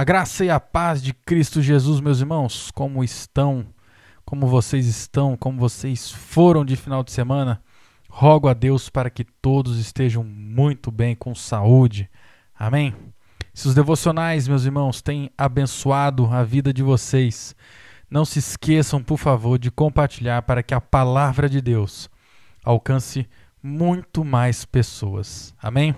A graça e a paz de Cristo Jesus, meus irmãos, como estão? Como vocês estão? Como vocês foram de final de semana? Rogo a Deus para que todos estejam muito bem, com saúde. Amém? Se os devocionais, meus irmãos, têm abençoado a vida de vocês, não se esqueçam, por favor, de compartilhar para que a palavra de Deus alcance muito mais pessoas. Amém?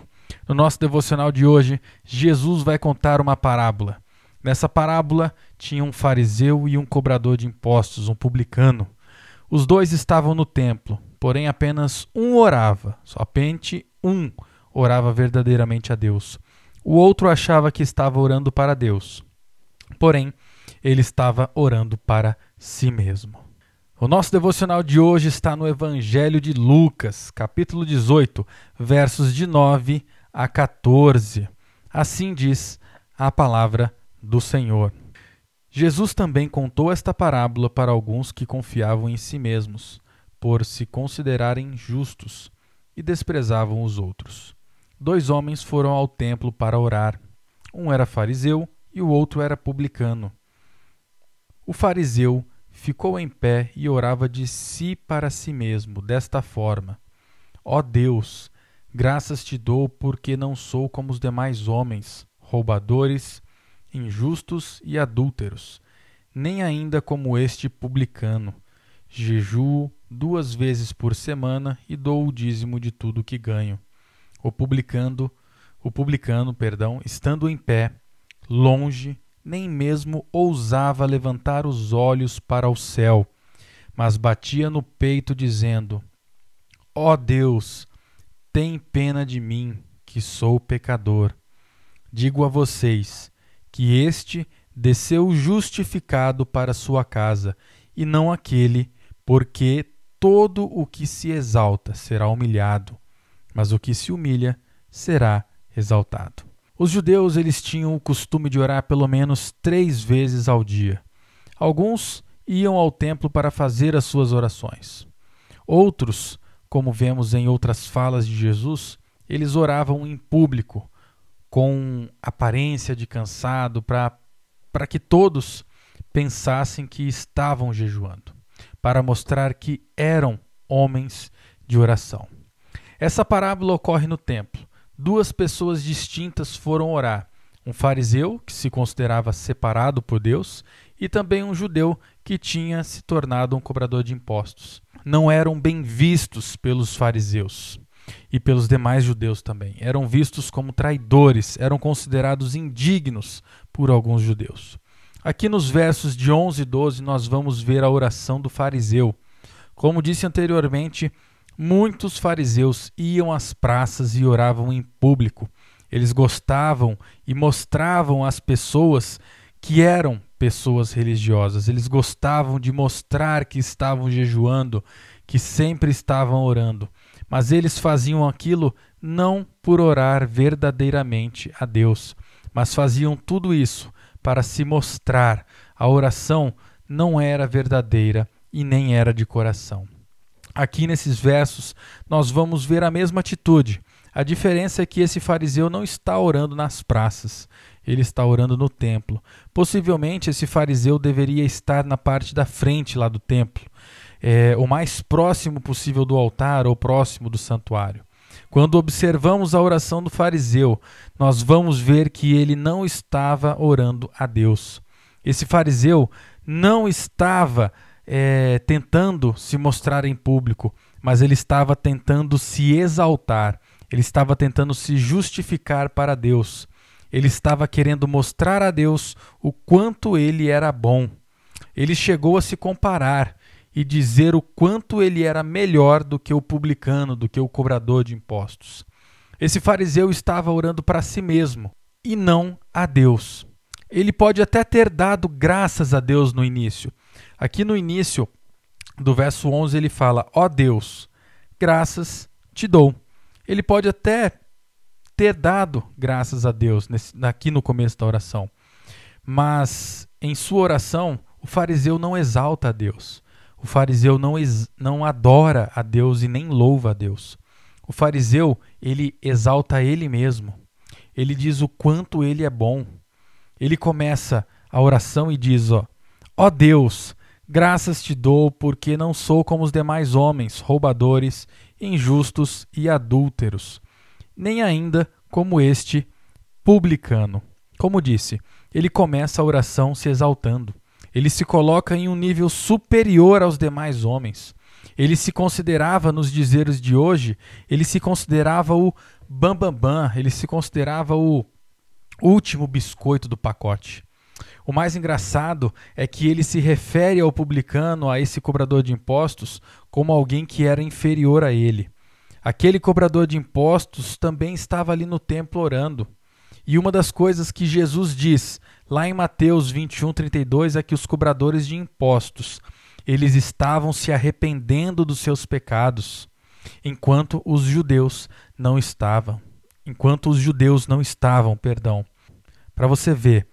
No nosso devocional de hoje, Jesus vai contar uma parábola. Nessa parábola tinha um fariseu e um cobrador de impostos, um publicano. Os dois estavam no templo, porém apenas um orava, somente um orava verdadeiramente a Deus. O outro achava que estava orando para Deus, porém ele estava orando para si mesmo. O nosso devocional de hoje está no Evangelho de Lucas, capítulo 18, versos de 9 a 14. Assim diz a palavra do Senhor. Jesus também contou esta parábola para alguns que confiavam em si mesmos, por se considerarem justos, e desprezavam os outros. Dois homens foram ao templo para orar. Um era fariseu e o outro era publicano. O fariseu ficou em pé e orava de si para si mesmo, desta forma: Ó Deus, graças te dou porque não sou como os demais homens, roubadores, injustos e adúlteros, nem ainda como este publicano. Jejuo duas vezes por semana e dou o dízimo de tudo que ganho. O publicano, o publicano, perdão, estando em pé, longe nem mesmo ousava levantar os olhos para o céu, mas batia no peito, dizendo: Ó oh Deus, tem pena de mim, que sou pecador. Digo a vocês que este desceu justificado para sua casa, e não aquele, porque todo o que se exalta será humilhado, mas o que se humilha será exaltado. Os judeus eles tinham o costume de orar pelo menos três vezes ao dia. Alguns iam ao templo para fazer as suas orações. Outros, como vemos em outras falas de Jesus, eles oravam em público, com aparência de cansado, para que todos pensassem que estavam jejuando, para mostrar que eram homens de oração. Essa parábola ocorre no templo duas pessoas distintas foram orar: um fariseu, que se considerava separado por Deus, e também um judeu que tinha se tornado um cobrador de impostos. Não eram bem vistos pelos fariseus e pelos demais judeus também. Eram vistos como traidores, eram considerados indignos por alguns judeus. Aqui nos versos de 11 e 12 nós vamos ver a oração do fariseu. Como disse anteriormente, Muitos fariseus iam às praças e oravam em público. Eles gostavam e mostravam às pessoas que eram pessoas religiosas. Eles gostavam de mostrar que estavam jejuando, que sempre estavam orando. Mas eles faziam aquilo não por orar verdadeiramente a Deus, mas faziam tudo isso para se mostrar. A oração não era verdadeira e nem era de coração. Aqui nesses versos, nós vamos ver a mesma atitude. A diferença é que esse fariseu não está orando nas praças, ele está orando no templo. Possivelmente esse fariseu deveria estar na parte da frente lá do templo, é, o mais próximo possível do altar ou próximo do santuário. Quando observamos a oração do fariseu, nós vamos ver que ele não estava orando a Deus. Esse fariseu não estava é, tentando se mostrar em público, mas ele estava tentando se exaltar, ele estava tentando se justificar para Deus. Ele estava querendo mostrar a Deus o quanto ele era bom. Ele chegou a se comparar e dizer o quanto ele era melhor do que o publicano, do que o cobrador de impostos. Esse fariseu estava orando para si mesmo e não a Deus. Ele pode até ter dado graças a Deus no início, Aqui no início do verso 11 ele fala: Ó oh Deus, graças te dou. Ele pode até ter dado graças a Deus nesse, aqui no começo da oração, mas em sua oração o fariseu não exalta a Deus. O fariseu não, não adora a Deus e nem louva a Deus. O fariseu, ele exalta ele mesmo. Ele diz o quanto ele é bom. ele começa a oração e diz: Ó, ó Deus, graças te dou porque não sou como os demais homens, roubadores, injustos e adúlteros, nem ainda como este publicano. Como disse, ele começa a oração se exaltando. Ele se coloca em um nível superior aos demais homens. Ele se considerava, nos dizeres de hoje, ele se considerava o bambambam, bam, bam, ele se considerava o último biscoito do pacote. O mais engraçado é que ele se refere ao publicano, a esse cobrador de impostos, como alguém que era inferior a ele. Aquele cobrador de impostos também estava ali no templo orando. E uma das coisas que Jesus diz lá em Mateus 21, 32 é que os cobradores de impostos eles estavam se arrependendo dos seus pecados, enquanto os judeus não estavam. Enquanto os judeus não estavam, perdão. Para você ver,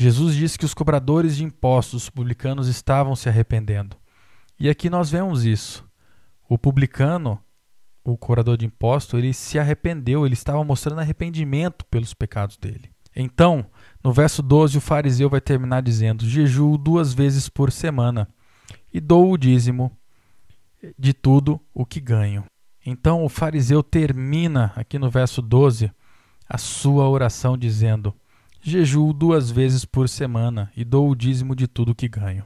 Jesus disse que os cobradores de impostos publicanos estavam se arrependendo. E aqui nós vemos isso. O publicano, o cobrador de impostos, ele se arrependeu, ele estava mostrando arrependimento pelos pecados dele. Então, no verso 12, o fariseu vai terminar dizendo: Jejuo duas vezes por semana e dou o dízimo de tudo o que ganho. Então, o fariseu termina aqui no verso 12 a sua oração dizendo: Jejuo duas vezes por semana e dou o dízimo de tudo que ganho.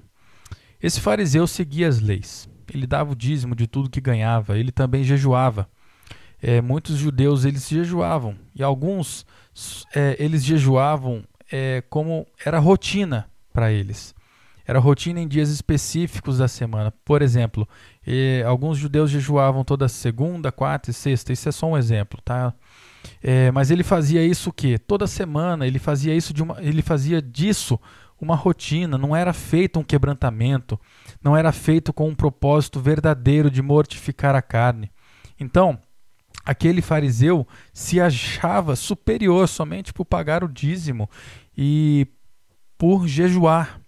Esse fariseu seguia as leis. Ele dava o dízimo de tudo que ganhava. Ele também jejuava. É, muitos judeus eles jejuavam e alguns é, eles jejuavam é, como era rotina para eles. Era rotina em dias específicos da semana. Por exemplo, alguns judeus jejuavam toda segunda, quarta e sexta. Isso é só um exemplo, tá? É, mas ele fazia isso o quê? Toda semana ele fazia isso de uma, ele fazia disso uma rotina, não era feito um quebrantamento, não era feito com um propósito verdadeiro de mortificar a carne. Então, aquele fariseu se achava superior somente por pagar o dízimo e por jejuar.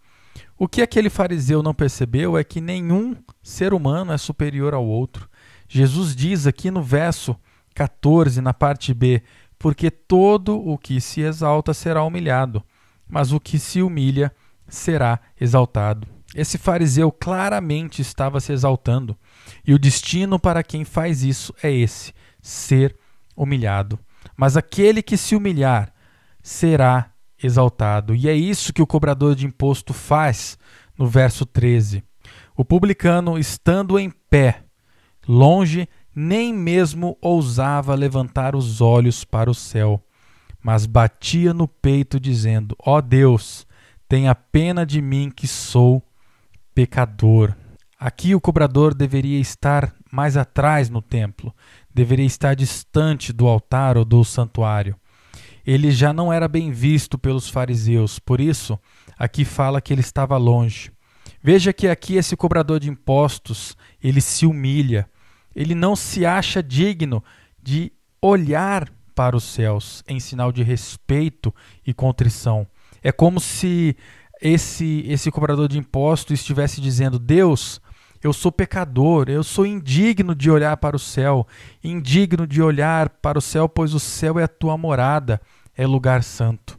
O que aquele fariseu não percebeu é que nenhum ser humano é superior ao outro. Jesus diz aqui no verso 14, na parte B, porque todo o que se exalta será humilhado, mas o que se humilha será exaltado. Esse fariseu claramente estava se exaltando, e o destino para quem faz isso é esse: ser humilhado. Mas aquele que se humilhar será exaltado. E é isso que o cobrador de imposto faz no verso 13. O publicano, estando em pé, longe nem mesmo ousava levantar os olhos para o céu, mas batia no peito, dizendo: Ó oh Deus, tenha pena de mim que sou pecador. Aqui o cobrador deveria estar mais atrás no templo, deveria estar distante do altar ou do santuário. Ele já não era bem visto pelos fariseus, por isso aqui fala que ele estava longe. Veja que aqui esse cobrador de impostos, ele se humilha, ele não se acha digno de olhar para os céus em sinal de respeito e contrição. É como se esse esse cobrador de impostos estivesse dizendo: Deus, eu sou pecador, eu sou indigno de olhar para o céu, indigno de olhar para o céu, pois o céu é a tua morada, é lugar santo.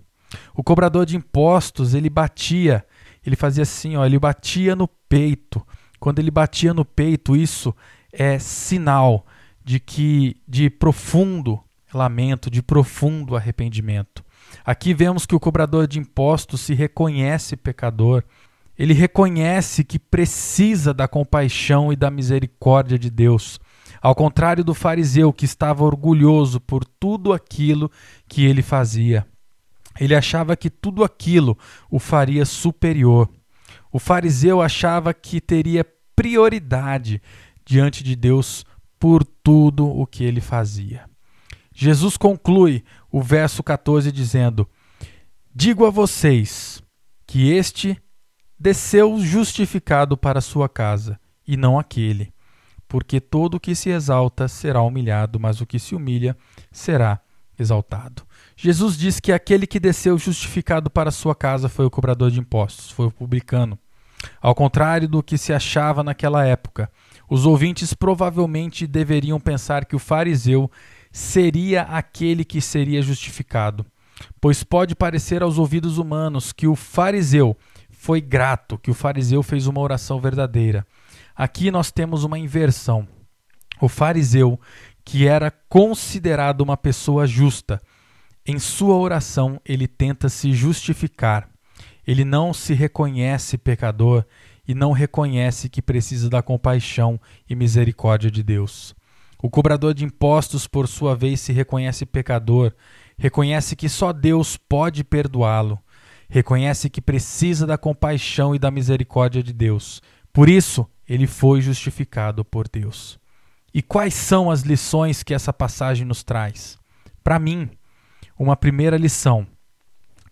O cobrador de impostos, ele batia, ele fazia assim, ó, ele batia no peito. Quando ele batia no peito, isso é sinal de que de profundo lamento, de profundo arrependimento. Aqui vemos que o cobrador de impostos se reconhece pecador. Ele reconhece que precisa da compaixão e da misericórdia de Deus. Ao contrário do fariseu que estava orgulhoso por tudo aquilo que ele fazia. Ele achava que tudo aquilo o faria superior. O fariseu achava que teria prioridade diante de Deus por tudo o que ele fazia. Jesus conclui o verso 14 dizendo: Digo a vocês que este desceu justificado para sua casa, e não aquele. Porque todo o que se exalta será humilhado, mas o que se humilha será exaltado. Jesus diz que aquele que desceu justificado para sua casa foi o cobrador de impostos, foi o publicano. Ao contrário do que se achava naquela época, os ouvintes provavelmente deveriam pensar que o fariseu seria aquele que seria justificado. Pois pode parecer aos ouvidos humanos que o fariseu foi grato, que o fariseu fez uma oração verdadeira. Aqui nós temos uma inversão. O fariseu, que era considerado uma pessoa justa, em sua oração ele tenta se justificar. Ele não se reconhece pecador e não reconhece que precisa da compaixão e misericórdia de Deus. O cobrador de impostos, por sua vez, se reconhece pecador, reconhece que só Deus pode perdoá-lo, reconhece que precisa da compaixão e da misericórdia de Deus. Por isso, ele foi justificado por Deus. E quais são as lições que essa passagem nos traz? Para mim, uma primeira lição: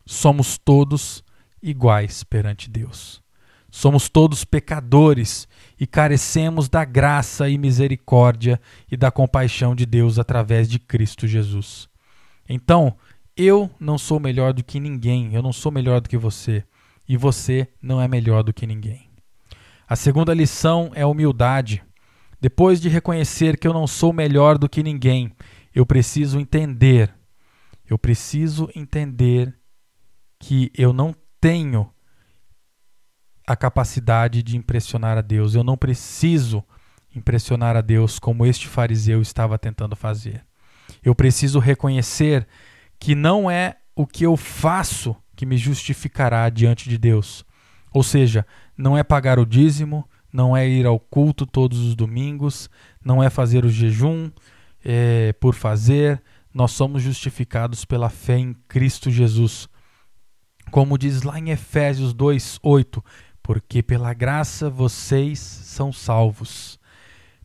somos todos iguais perante Deus. Somos todos pecadores e carecemos da graça e misericórdia e da compaixão de Deus através de Cristo Jesus. Então, eu não sou melhor do que ninguém, eu não sou melhor do que você, e você não é melhor do que ninguém. A segunda lição é humildade. Depois de reconhecer que eu não sou melhor do que ninguém, eu preciso entender, eu preciso entender que eu não tenho a capacidade de impressionar a Deus. Eu não preciso impressionar a Deus como este fariseu estava tentando fazer. Eu preciso reconhecer que não é o que eu faço que me justificará diante de Deus. Ou seja, não é pagar o dízimo, não é ir ao culto todos os domingos, não é fazer o jejum é, por fazer. Nós somos justificados pela fé em Cristo Jesus. Como diz lá em Efésios 2:8, porque pela graça vocês são salvos,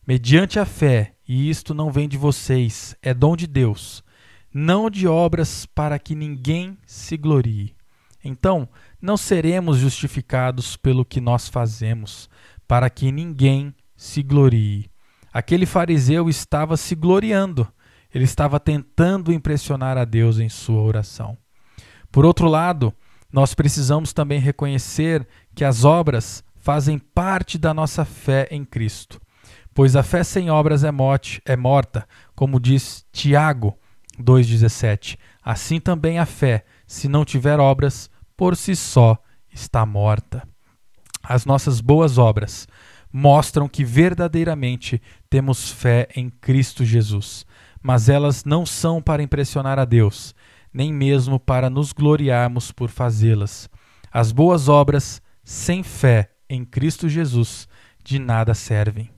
mediante a fé, e isto não vem de vocês, é dom de Deus, não de obras para que ninguém se glorie. Então, não seremos justificados pelo que nós fazemos, para que ninguém se glorie. Aquele fariseu estava se gloriando, ele estava tentando impressionar a Deus em sua oração. Por outro lado, nós precisamos também reconhecer que as obras fazem parte da nossa fé em Cristo. Pois a fé sem obras é, morte, é morta, como diz Tiago 2,17. Assim também a fé, se não tiver obras, por si só está morta. As nossas boas obras mostram que verdadeiramente temos fé em Cristo Jesus, mas elas não são para impressionar a Deus, nem mesmo para nos gloriarmos por fazê-las. As boas obras, sem fé em Cristo Jesus, de nada servem.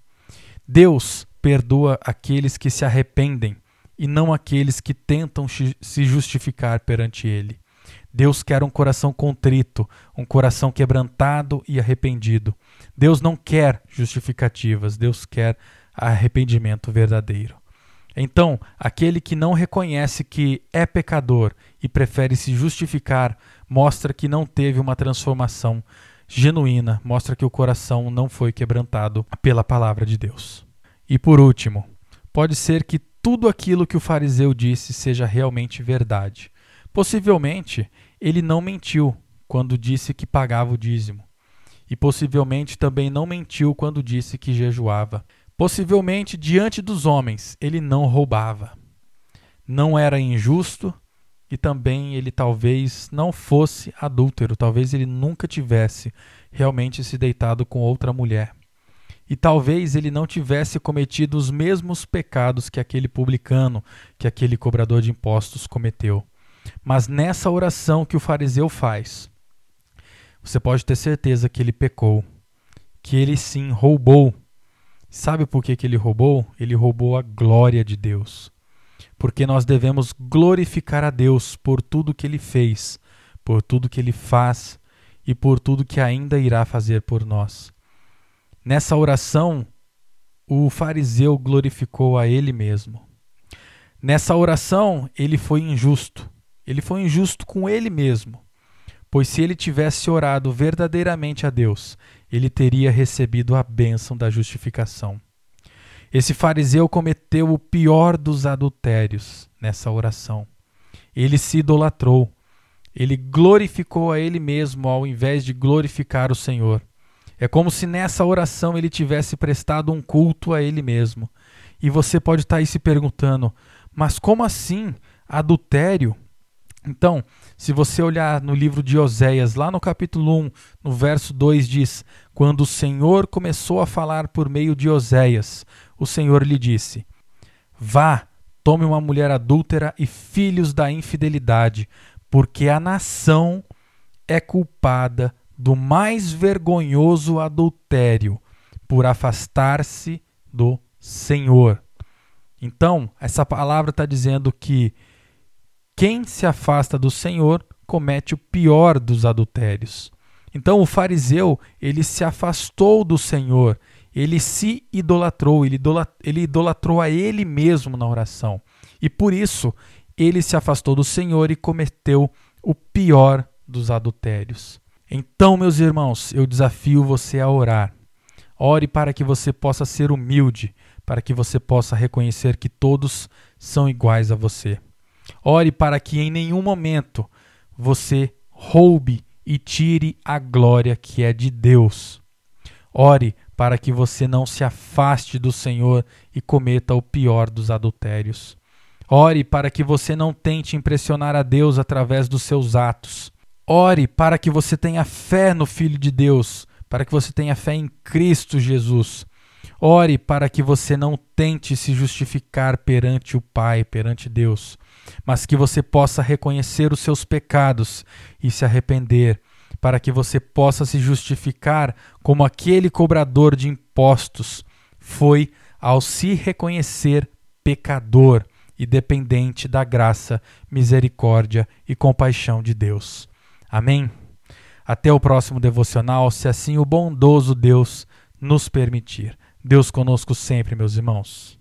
Deus perdoa aqueles que se arrependem e não aqueles que tentam se justificar perante Ele. Deus quer um coração contrito, um coração quebrantado e arrependido. Deus não quer justificativas, Deus quer arrependimento verdadeiro. Então, aquele que não reconhece que é pecador e prefere se justificar, mostra que não teve uma transformação genuína, mostra que o coração não foi quebrantado pela palavra de Deus. E por último, pode ser que tudo aquilo que o fariseu disse seja realmente verdade. Possivelmente, ele não mentiu quando disse que pagava o dízimo. E possivelmente também não mentiu quando disse que jejuava. Possivelmente, diante dos homens, ele não roubava. Não era injusto e também ele talvez não fosse adúltero, talvez ele nunca tivesse realmente se deitado com outra mulher. E talvez ele não tivesse cometido os mesmos pecados que aquele publicano, que aquele cobrador de impostos cometeu. Mas nessa oração que o fariseu faz, você pode ter certeza que ele pecou, que ele sim roubou Sabe por que, que ele roubou? Ele roubou a glória de Deus. Porque nós devemos glorificar a Deus por tudo que ele fez, por tudo que ele faz e por tudo que ainda irá fazer por nós. Nessa oração, o fariseu glorificou a ele mesmo. Nessa oração, ele foi injusto. Ele foi injusto com ele mesmo. Pois se ele tivesse orado verdadeiramente a Deus, ele teria recebido a bênção da justificação. Esse fariseu cometeu o pior dos adultérios nessa oração. Ele se idolatrou. Ele glorificou a ele mesmo ao invés de glorificar o Senhor. É como se nessa oração ele tivesse prestado um culto a ele mesmo. E você pode estar aí se perguntando: mas como assim adultério? Então, se você olhar no livro de Oséias, lá no capítulo 1, no verso 2 diz: Quando o Senhor começou a falar por meio de Oséias, o Senhor lhe disse: Vá, tome uma mulher adúltera e filhos da infidelidade, porque a nação é culpada do mais vergonhoso adultério por afastar-se do Senhor. Então, essa palavra está dizendo que quem se afasta do Senhor comete o pior dos adultérios. Então, o fariseu, ele se afastou do Senhor, ele se idolatrou, ele, ele idolatrou a ele mesmo na oração. E por isso, ele se afastou do Senhor e cometeu o pior dos adultérios. Então, meus irmãos, eu desafio você a orar. Ore para que você possa ser humilde, para que você possa reconhecer que todos são iguais a você. Ore para que em nenhum momento você roube e tire a glória que é de Deus. Ore para que você não se afaste do Senhor e cometa o pior dos adultérios. Ore para que você não tente impressionar a Deus através dos seus atos. Ore para que você tenha fé no Filho de Deus, para que você tenha fé em Cristo Jesus. Ore para que você não tente se justificar perante o Pai, perante Deus, mas que você possa reconhecer os seus pecados e se arrepender, para que você possa se justificar como aquele cobrador de impostos foi ao se reconhecer pecador e dependente da graça, misericórdia e compaixão de Deus. Amém? Até o próximo devocional, se assim o bondoso Deus nos permitir. Deus conosco sempre, meus irmãos.